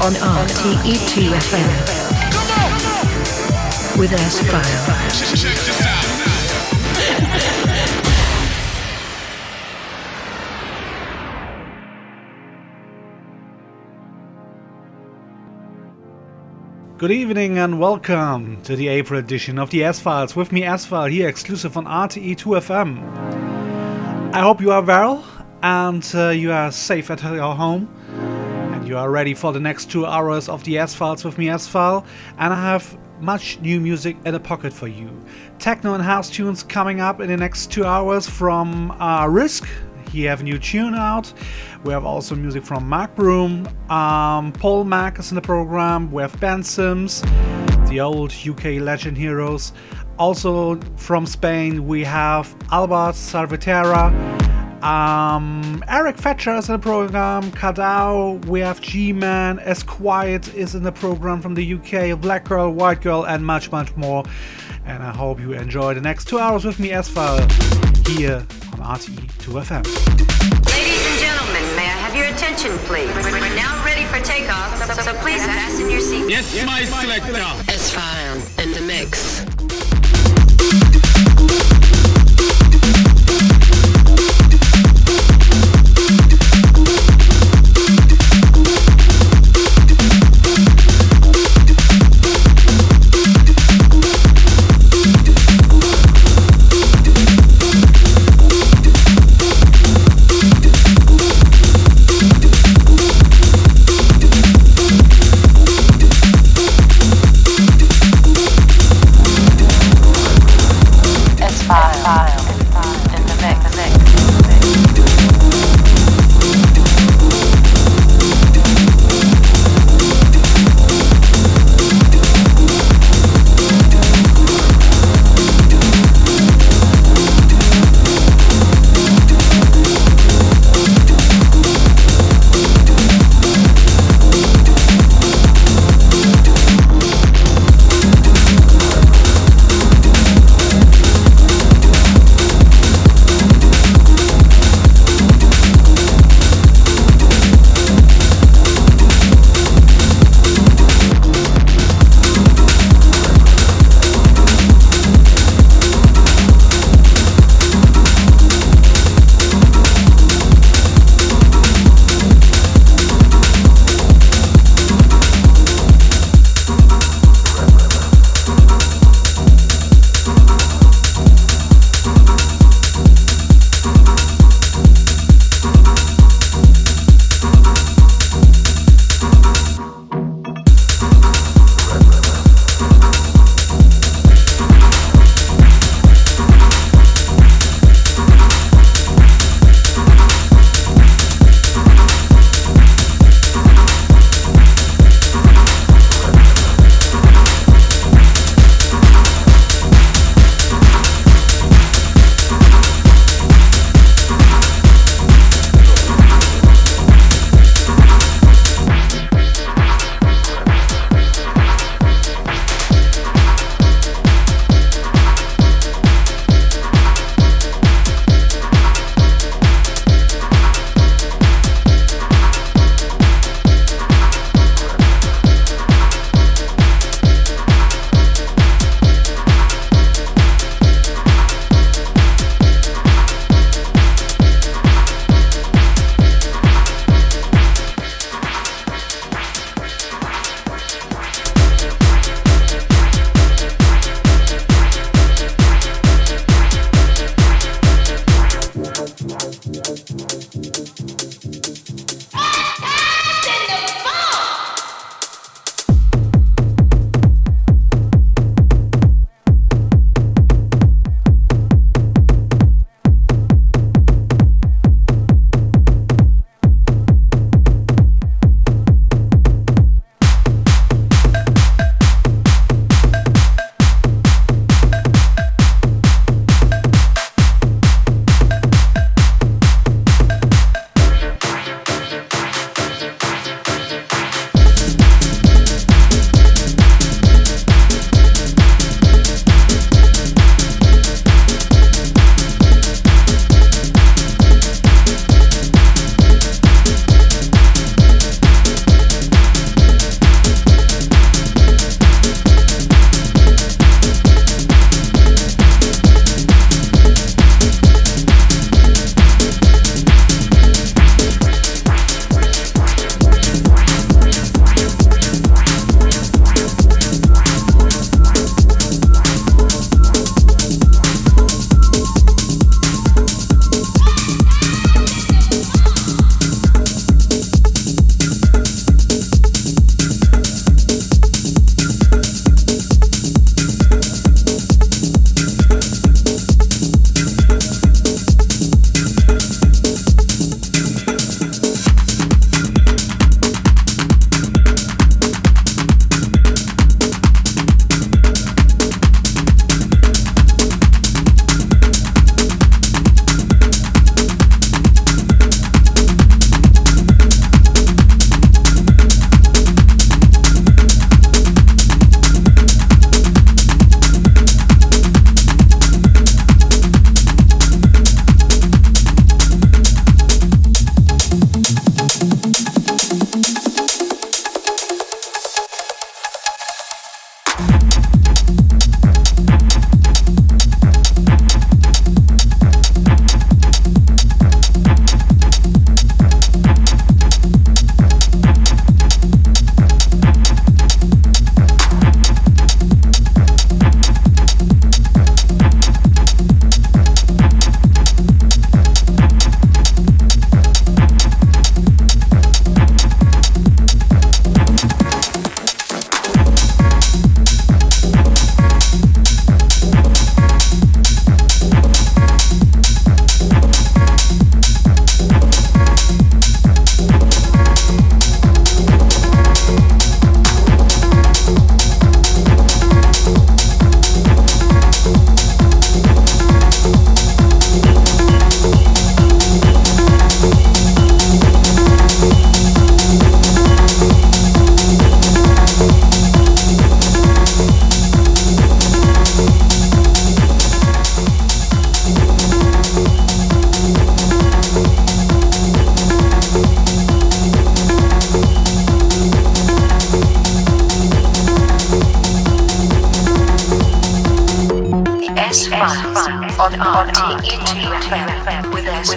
on RTE2FM with S-File. Good evening and welcome to the April edition of the S-Files with me S-File here exclusive on RTE2FM. I hope you are well and uh, you are safe at your home And you are ready for the next two hours of the S Files with me, File, and I have much new music in the pocket for you. Techno and house tunes coming up in the next two hours from uh, Risc. He have a new tune out. We have also music from Mark Broom. Um, Paul Mac is in the program. We have Ben Sims, the old UK legend heroes. Also from Spain, we have Albert Salvatierra. Um, Eric Fetcher is in the program. Cardao, we have G-Man, S Quiet is in the program from the UK, Black Girl, White Girl, and much, much more. And I hope you enjoy the next two hours with me, S-File, here on RTE2FM. Ladies and gentlemen, may I have your attention, please? We're now ready for takeoff, so, so please fasten your seatbelts. Yes, my selector. S-File in the mix.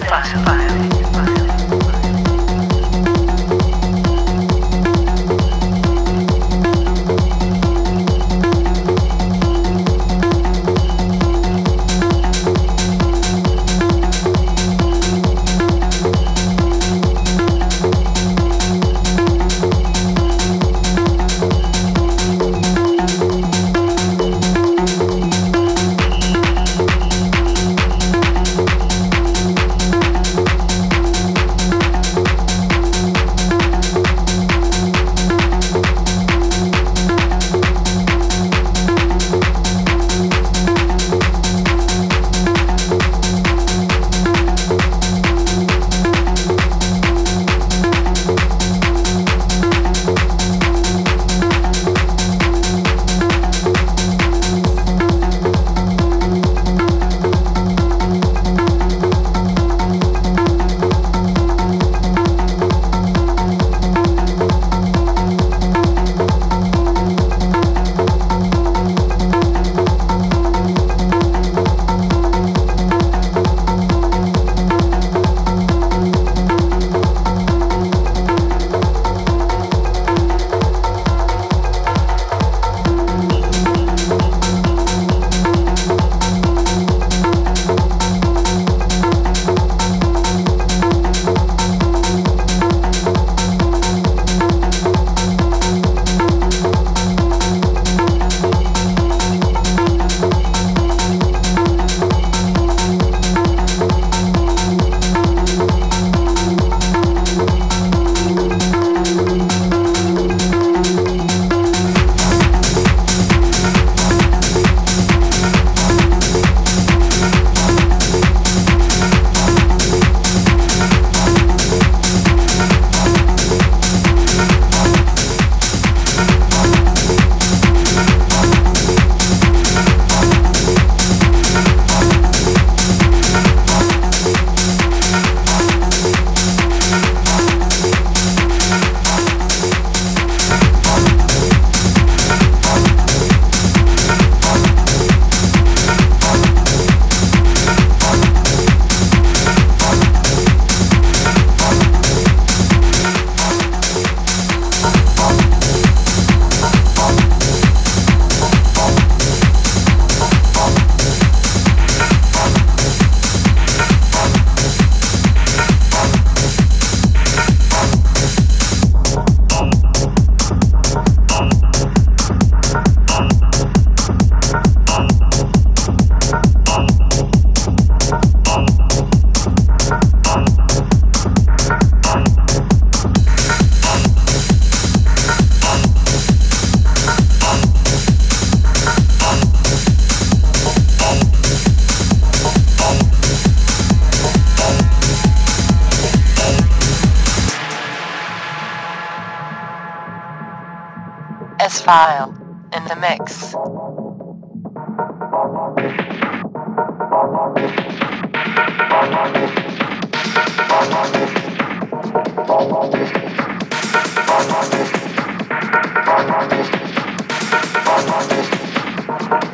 RTE2FM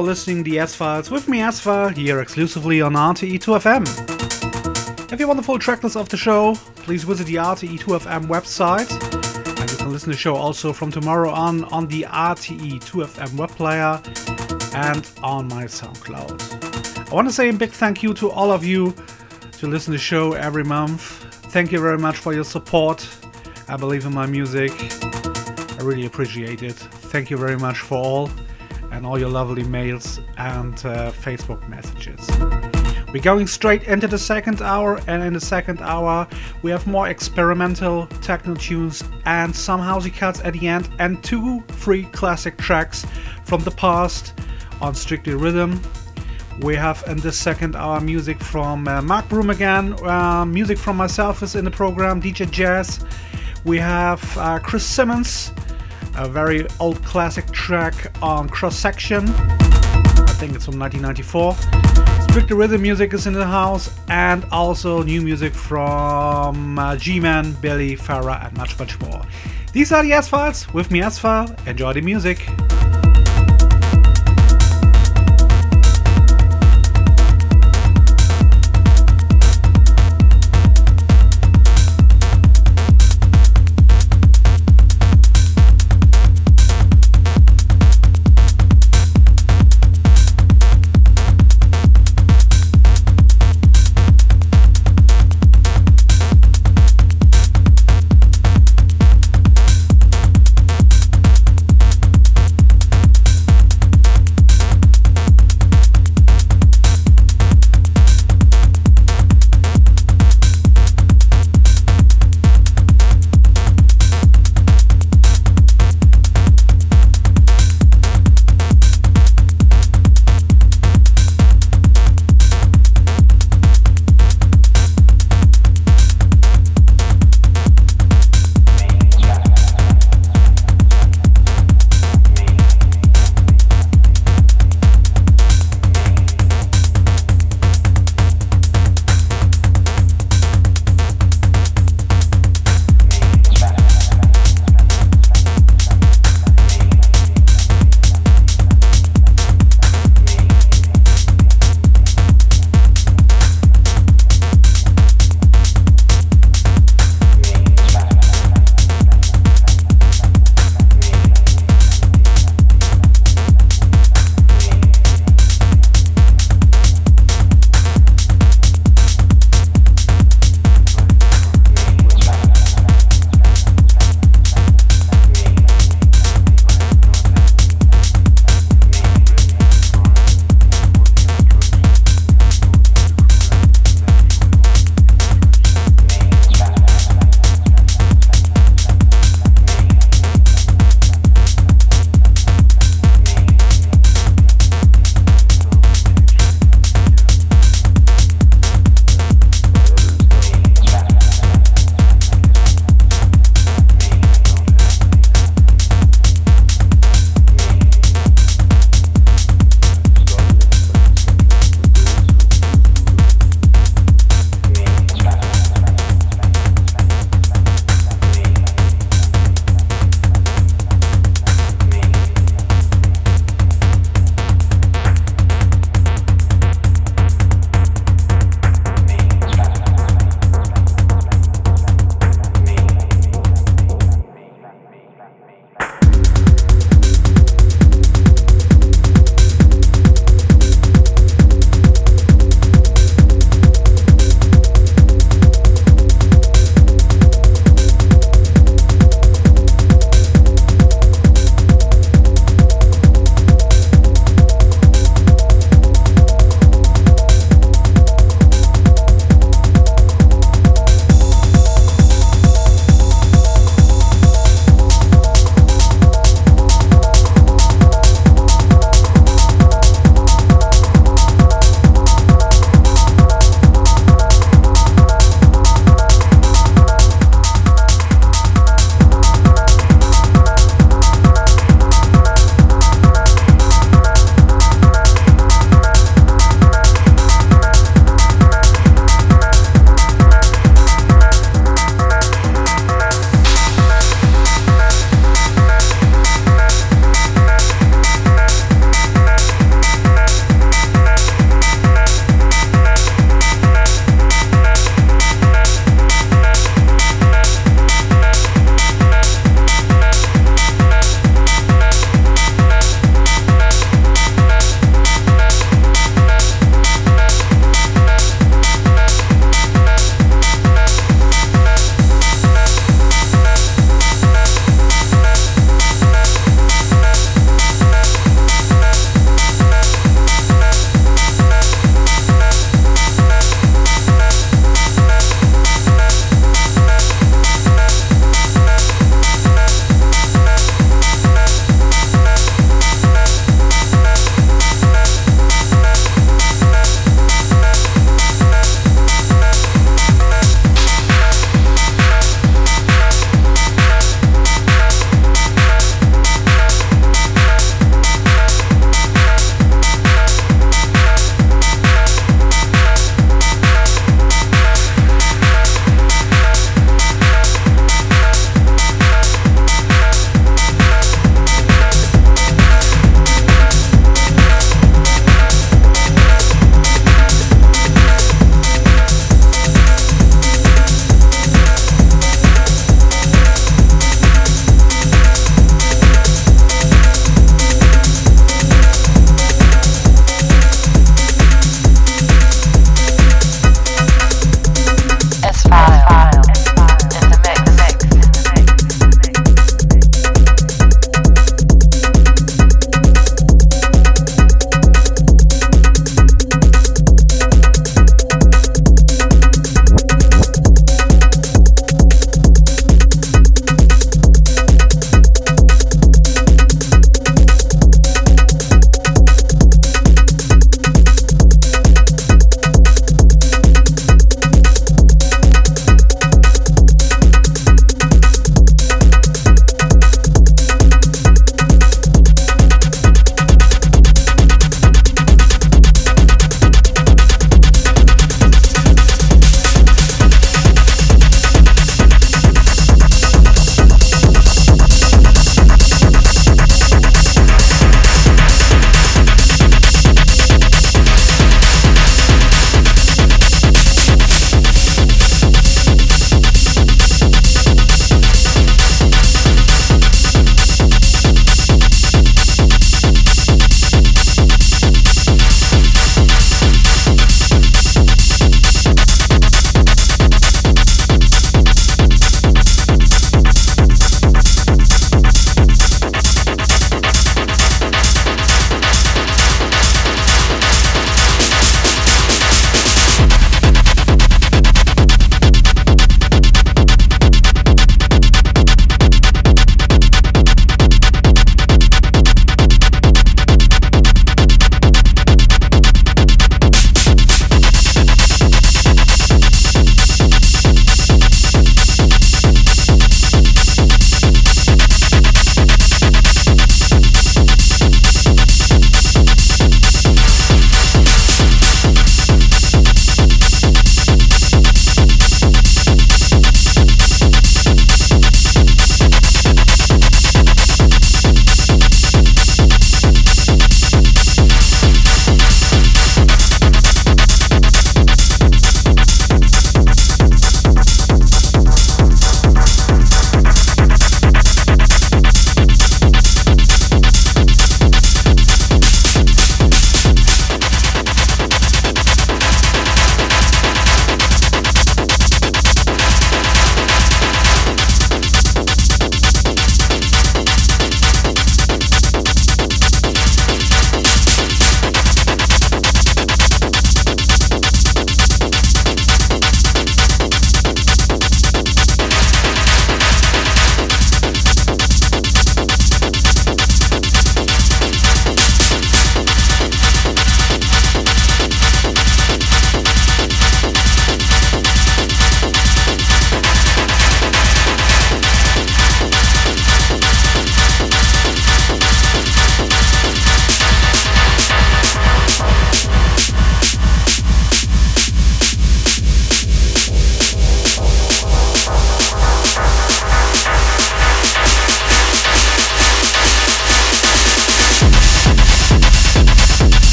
Listening to the S-Files with me, S-File, here exclusively on RTE2FM. If you want the full tracklist of the show, please visit the RTE2FM website. And you can listen to the show also from tomorrow on on the RTE2FM web player and on my SoundCloud. I want to say a big thank you to all of you to listen to the show every month. Thank you very much for your support. I believe in my music. I really appreciate it. Thank you very much for all and all your lovely mails and uh, Facebook messages. We're going straight into the second hour, and in the second hour, we have more experimental techno tunes and some housey cuts at the end, and two free classic tracks from the past on Strictly Rhythm. We have in the second hour music from uh, Mark Broom again, uh, music from myself is in the program, DJ Jazz. We have uh, Chris Simmons a very old classic track on Cross Section. I think it's from 1994. Strictly Rhythm music is in the house, and also new music from uh, G Man, Billy, Phara, and much, much more. These are the S Files. With me, S File. Enjoy the music.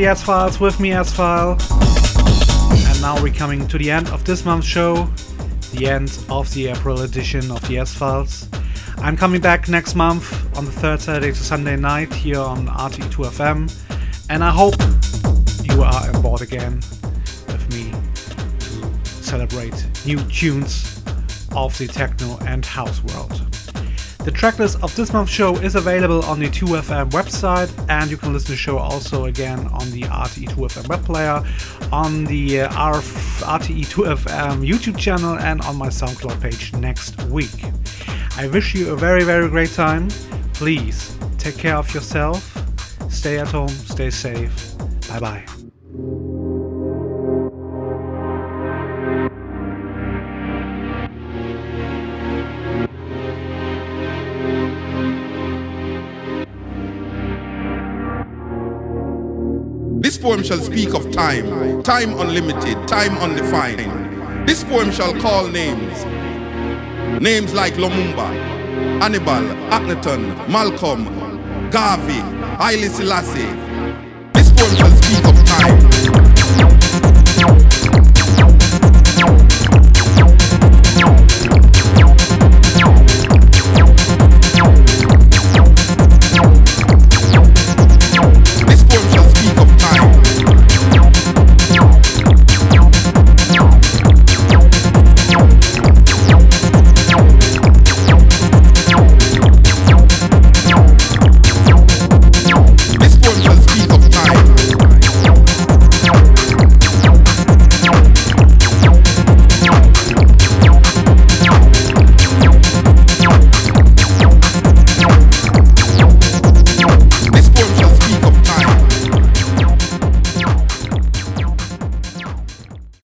The S Files with me, S File. And now we're coming to the end of this month's show, the end of the April edition of the S Files. I'm coming back next month on the third Saturday to Sunday night here on RTE2FM, and I hope you are on board again with me to celebrate new tunes of the techno and house world. The tracklist of this month's show is available on the 2FM website, and you can listen to the show also again on the RTE2FM web player, on the uh, RTE2FM YouTube channel, and on my SoundCloud page next week. I wish you a very, very great time. Please take care of yourself, stay at home, stay safe. Bye bye. Poem shall speak of time, time unlimited, time undefined. This poem shall call names, names like Lumumba, Hannibal, Akhenaton, Malcolm, Garvey, Haile Selassie.